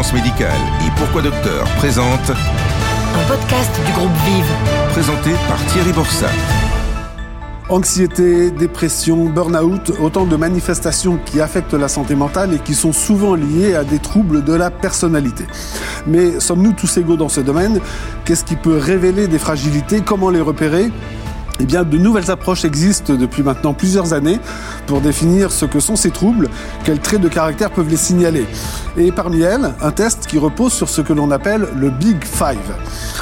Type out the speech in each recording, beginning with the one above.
Transmédical et Pourquoi Docteur présente Un podcast du groupe Vive. présenté par Thierry Borsat. Anxiété, dépression, burn-out, autant de manifestations qui affectent la santé mentale et qui sont souvent liées à des troubles de la personnalité. Mais sommes-nous tous égaux dans ce domaine? Qu'est-ce qui peut révéler des fragilités? Comment les repérer? Eh bien, de nouvelles approches existent depuis maintenant plusieurs années pour définir ce que sont ces troubles, quels traits de caractère peuvent les signaler. Et parmi elles, un test qui repose sur ce que l'on appelle le Big Five.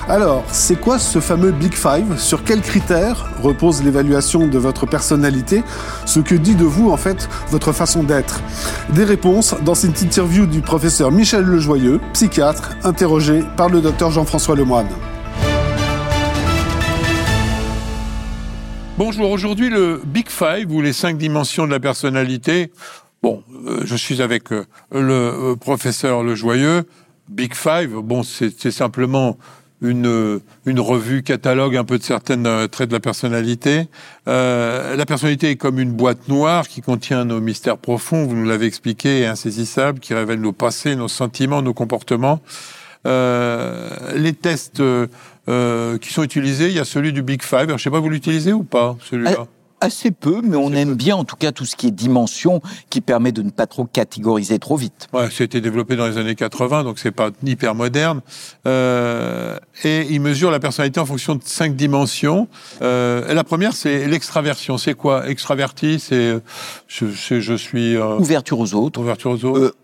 Alors, c'est quoi ce fameux Big Five? Sur quels critères repose l'évaluation de votre personnalité? Ce que dit de vous, en fait, votre façon d'être? Des réponses dans cette interview du professeur Michel Lejoyeux, psychiatre, interrogé par le docteur Jean-François Lemoine. Bonjour, aujourd'hui le Big Five ou les cinq dimensions de la personnalité. Bon, euh, je suis avec euh, le euh, professeur Le Joyeux. Big Five, bon, c'est simplement une, revue catalogue un peu de certaines euh, traits de la personnalité. La personnalité est comme une boîte noire qui contient nos mystères profonds, vous nous l'avez expliqué, insaisissables, qui révèlent nos passés, nos sentiments, nos comportements. Les tests euh, qui sont utilisés, il y a celui du Big Five. Alors, je sais pas, vous l'utilisez ou pas, celui-là? Assez peu, mais on aime bien en tout cas tout ce qui est dimension qui permet de ne pas trop catégoriser trop vite. Ouais, c'était développé dans les années 80, donc c'est pas hyper moderne. Euh, et il mesure la personnalité en fonction de cinq dimensions. Euh, et la première, c'est l'extraversion. C'est quoi? Extraverti, c'est je, je, je suis euh, Ouverture aux autres, ouverture aux autres.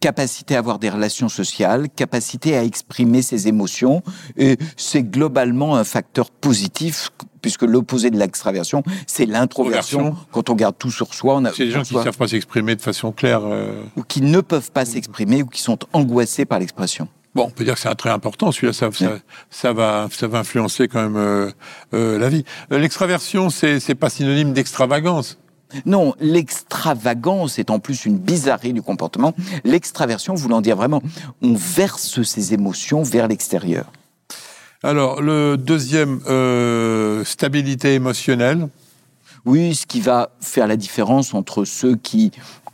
Capacité à avoir des relations sociales, capacité à exprimer ses émotions, et c'est globalement un facteur positif puisque l'opposé de l'extraversion, c'est l'introversion. Introversion. Quand on garde tout sur soi, on a, c'est des gens qui ne savent pas s'exprimer de façon claire. euh. ou qui ne peuvent pas s'exprimer ou qui sont angoissés par l'expression. Bon, on peut dire que c'est un trait important. Celui-là, ça, ça, ça va, ça va influencer quand même euh, euh, la vie. L'extraversion, c'est pas synonyme d'extravagance. Non, l'extravagance est en plus une bizarrerie du comportement. L'extraversion voulant dire vraiment, on verse ses émotions vers l'extérieur. Alors, le deuxième, euh, stabilité émotionnelle. Oui, ce qui va faire la différence entre ceux qui,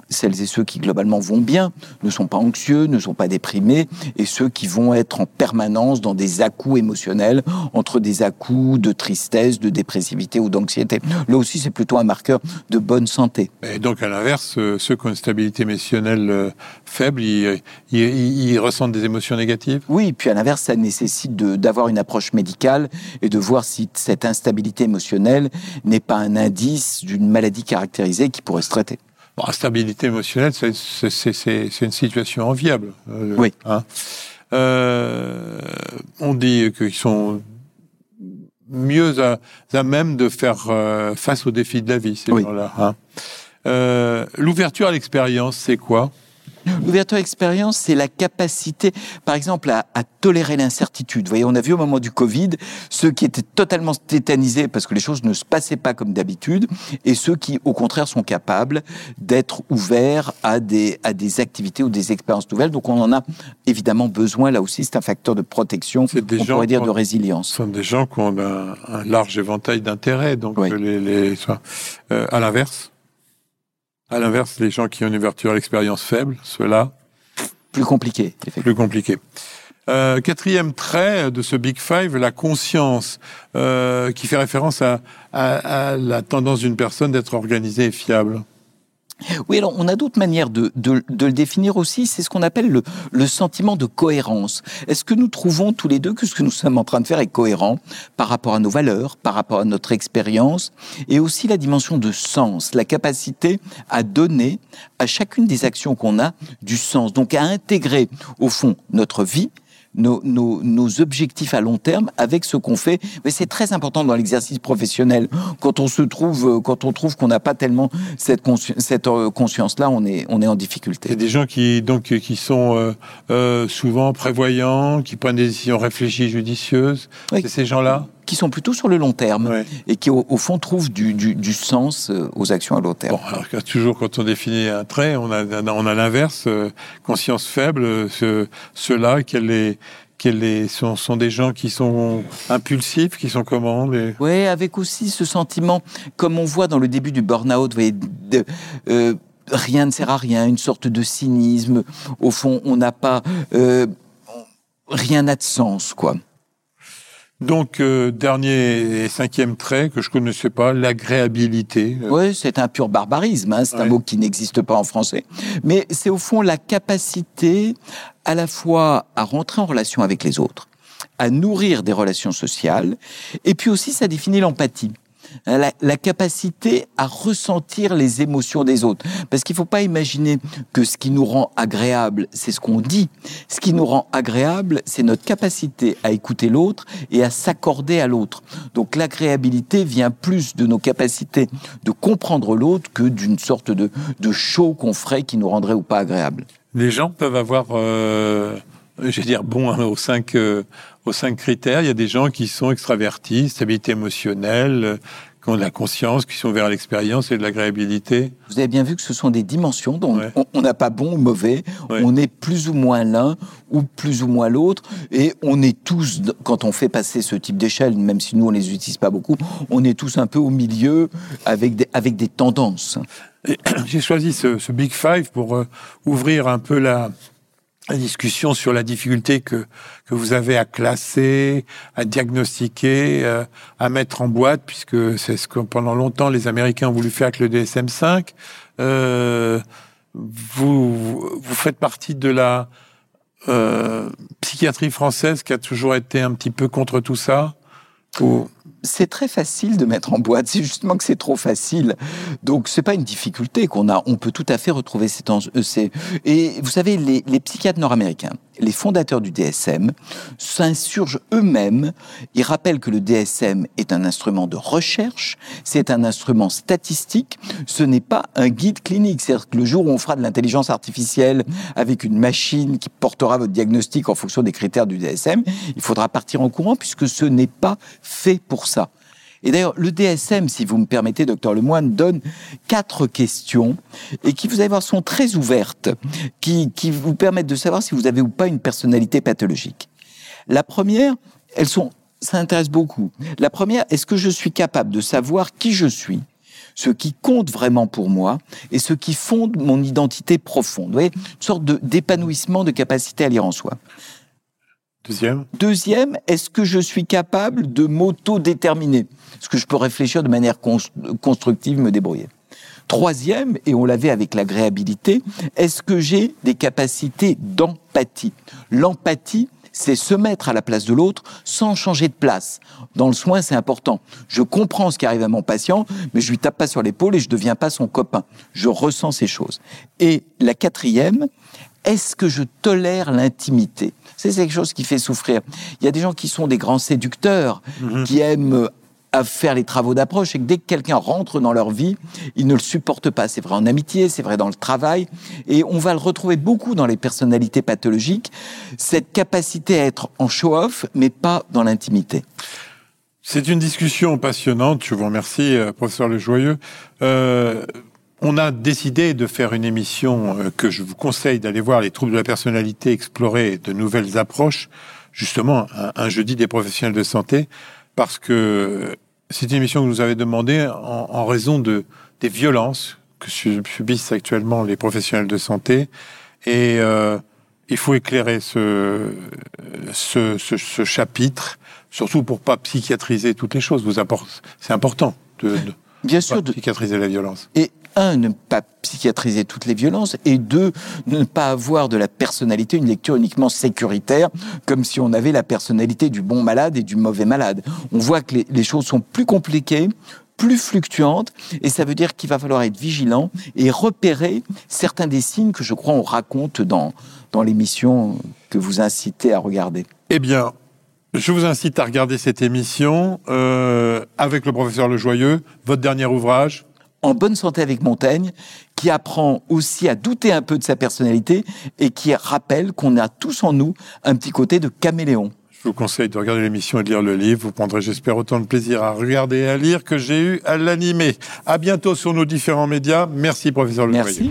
celles et ceux qui globalement vont bien, ne sont pas anxieux, ne sont pas déprimés, et ceux qui vont être en permanence dans des à-coups émotionnels, entre des à-coups de tristesse, de dépressivité ou d'anxiété. Là aussi, c'est plutôt un marqueur de bonne santé. Et donc, à l'inverse, euh, ceux qui ont une stabilité émotionnelle euh, faible, ils, ils- ils- ressentent des émotions négatives? Oui, puis à l'inverse, ça nécessite d'avoir une approche médicale et de voir si cette instabilité émotionnelle n'est pas un indice d'une maladie caractérisée qui pourrait se traiter. Bon, la stabilité émotionnelle, c'est- c'est c'est- c'est- c'est une situation enviable. euh, Oui. hein. Euh, on dit qu'ils sont mieux à, à même de faire euh, face aux défis de la vie, ces Oui. gens-là. hein. Euh, L'ouverture à l'expérience, c'est quoi? L'ouverture à l'expérience, c'est la capacité, par exemple, à, à tolérer l'incertitude. Vous voyez, on a vu au moment du Covid ceux qui étaient totalement tétanisés parce que les choses ne se passaient pas comme d'habitude, et ceux qui, au contraire, sont capables d'être ouverts à des, à des activités ou des expériences nouvelles. Donc, on en a évidemment besoin. Là aussi, c'est un facteur de protection, des on gens pourrait dire de ont- Ce résilience. sont des gens qui ont un, un large éventail d'intérêts. Donc, Oui. les, euh, à l'inverse, à l'inverse, les gens qui ont une ouverture à l'expérience faible, ceux-là, Plus compliqué, plus compliqué. Euh, quatrième trait de ce Big Five, la conscience, euh, qui fait référence à, à- à la tendance d'une personne d'être organisée et fiable. Oui, alors on a d'autres manières de, de- de le définir aussi. C'est ce qu'on appelle le, le sentiment de cohérence. Est-ce que nous trouvons tous les deux que ce que nous sommes en train de faire est cohérent par rapport à nos valeurs, par rapport à notre expérience, et aussi la dimension de sens, la capacité à donner à chacune des actions qu'on a du sens, donc à intégrer au fond notre vie, nos, nos, nos objectifs à long terme avec ce qu'on fait. Mais c'est très important dans l'exercice professionnel. Quand on se trouve, euh, quand on trouve qu'on n'a pas tellement cette, consci- cette euh, conscience-là, on est, on est en C'est difficulté. des gens qui donc qui sont euh, euh, souvent prévoyants, qui prennent des décisions réfléchies, judicieuses. Oui. C'est ces gens-là? Qui sont plutôt sur le long terme Ouais. et qui, au, au fond, trouvent du, du, du sens euh, aux actions à long terme. Bon, alors toujours quand on définit un trait, on a, on a l'inverse, euh, conscience faible, euh, ce- ceux-là, quelle est, sont, sont des gens qui sont impulsifs, qui sont comment les... Ouais, avec aussi ce sentiment, comme on voit dans le début du burn-out, euh, rien ne sert à rien, une sorte de cynisme. Au fond, on n'a pas... euh, rien n'a de sens, quoi. Donc, euh, dernier et cinquième trait que je connaissais pas, l'agréabilité. Oui, c'est un pur barbarisme, hein, c'est un mot qui n'existe pas en français. Mais c'est au fond la capacité à la fois à rentrer en relation avec les autres, à nourrir des relations sociales, et puis aussi ça définit l'empathie. Hein, La, capacité à ressentir les émotions des autres. Parce qu'il ne faut pas imaginer que ce qui nous rend agréable, c'est ce qu'on dit. Ce qui nous rend agréable, c'est notre capacité à écouter l'autre et à s'accorder à l'autre. Donc l'agréabilité vient plus de nos capacités de comprendre l'autre que d'une sorte de, show qu'on ferait qui nous rendrait ou pas agréable. Les gens peuvent avoir, euh, je vais dire, bon hein, cinq euh, aux cinq critères. Il y a des gens qui sont extravertis, stabilité émotionnelle, euh, qui ont de la conscience, qui sont vers l'expérience et de l'agréabilité. Vous avez bien vu que ce sont des dimensions, Ouais. on- n'a pas bon ou mauvais, Ouais. on est plus ou moins l'un ou plus ou moins l'autre, et on est tous, quand on fait passer ce type d'échelle, même si nous on les utilise pas beaucoup, on est tous un peu au milieu avec des, avec des tendances. J'ai choisi ce, ce Big Five pour euh, ouvrir un peu la, la discussion sur la difficulté que, que vous avez à classer, à diagnostiquer, euh, à mettre en boîte, puisque c'est ce que pendant longtemps les Américains ont voulu faire avec le DSM-5. Euh, vous, vous faites partie de la euh, psychiatrie française qui a toujours été un petit peu contre tout ça C'est très facile de mettre en boîte, c'est justement que c'est trop facile. Donc c'est pas une difficulté qu'on a, on peut tout à fait retrouver ces temps. euh, Et vous savez, les, les psychiatres nord-américains, les fondateurs du DSM, s'insurgent eux-mêmes. Ils rappellent que le DSM est un instrument de recherche, c'est un instrument statistique, ce n'est pas un guide clinique. C'est-à-dire que le jour où on fera de l'intelligence artificielle avec une machine qui portera votre diagnostic en fonction des critères du DSM, il faudra partir en courant puisque ce n'est pas fait pour ça. Et d'ailleurs, le DSM, si vous me permettez, docteur Lemoine, donne quatre questions et qui, vous allez voir, sont très ouvertes, qui, qui vous permettent de savoir si vous avez ou pas une personnalité pathologique. La première, elles sont, ça intéresse beaucoup. La première, est-ce que je suis capable de savoir qui je suis, ce qui compte vraiment pour moi et ce qui fonde mon identité profonde? Vous voyez, une sorte d'épanouissement de capacité à lire en soi. Deuxième Deuxième, est-ce que je suis capable de m'auto-déterminer? Est-ce que je peux réfléchir de manière cons- constructive, me débrouiller? Troisième, et on l'avait avec l'agréabilité, est-ce que j'ai des capacités d'empathie? L'empathie, c'est se mettre à la place de l'autre sans changer de place. Dans le soin, c'est important. Je comprends ce qui arrive à mon patient, mais je lui tape pas sur l'épaule et je deviens pas son copain. Je ressens ces choses. Et la quatrième, est-ce que je tolère l'intimité? C'est quelque chose qui fait souffrir. Il y a des gens qui sont des grands séducteurs, qui aiment euh, à faire les travaux d'approche et que dès que quelqu'un rentre dans leur vie, ils ne le supportent pas. C'est vrai en amitié, c'est vrai dans le travail, et on va le retrouver beaucoup dans les personnalités pathologiques, cette capacité à être en show-off, mais pas dans l'intimité. C'est une discussion passionnante. Je vous remercie, euh, professeur Le Joyeux. Euh, on a décidé de faire une émission euh, que je vous conseille d'aller voir, les troubles de la personnalité, explorer de nouvelles approches, justement un, un jeudi des professionnels de santé, parce que c'est une émission que vous avez demandé en, en raison de des violences que su- subissent actuellement les professionnels de santé, et euh, il faut éclairer ce, ce, ce, ce chapitre, surtout pour pas psychiatriser toutes les choses. Vous c'est important de, de Bien sûr, de, psychiatriser la violence. et un, ne pas psychiatriser toutes les violences, et deux, ne pas avoir de la personnalité une lecture uniquement sécuritaire, comme si on avait la personnalité du bon malade et du mauvais malade. On voit que les, choses sont plus compliquées, plus fluctuantes, et ça veut dire qu'il va falloir être vigilant et repérer certains des signes que je crois on raconte dans, dans l'émission que vous incitez à regarder. Eh bien, je vous incite à regarder cette émission euh, avec le professeur Le Joyeux, votre dernier ouvrage. En bonne santé avec Montaigne, qui apprend aussi à douter un peu de sa personnalité et qui rappelle qu'on a tous en nous un petit côté de caméléon. Je vous conseille de regarder l'émission et de lire le livre. Vous prendrez, j'espère, autant de plaisir à regarder et à lire que j'ai eu à l'animer. À bientôt sur nos différents médias. Merci, professeur Le. Merci.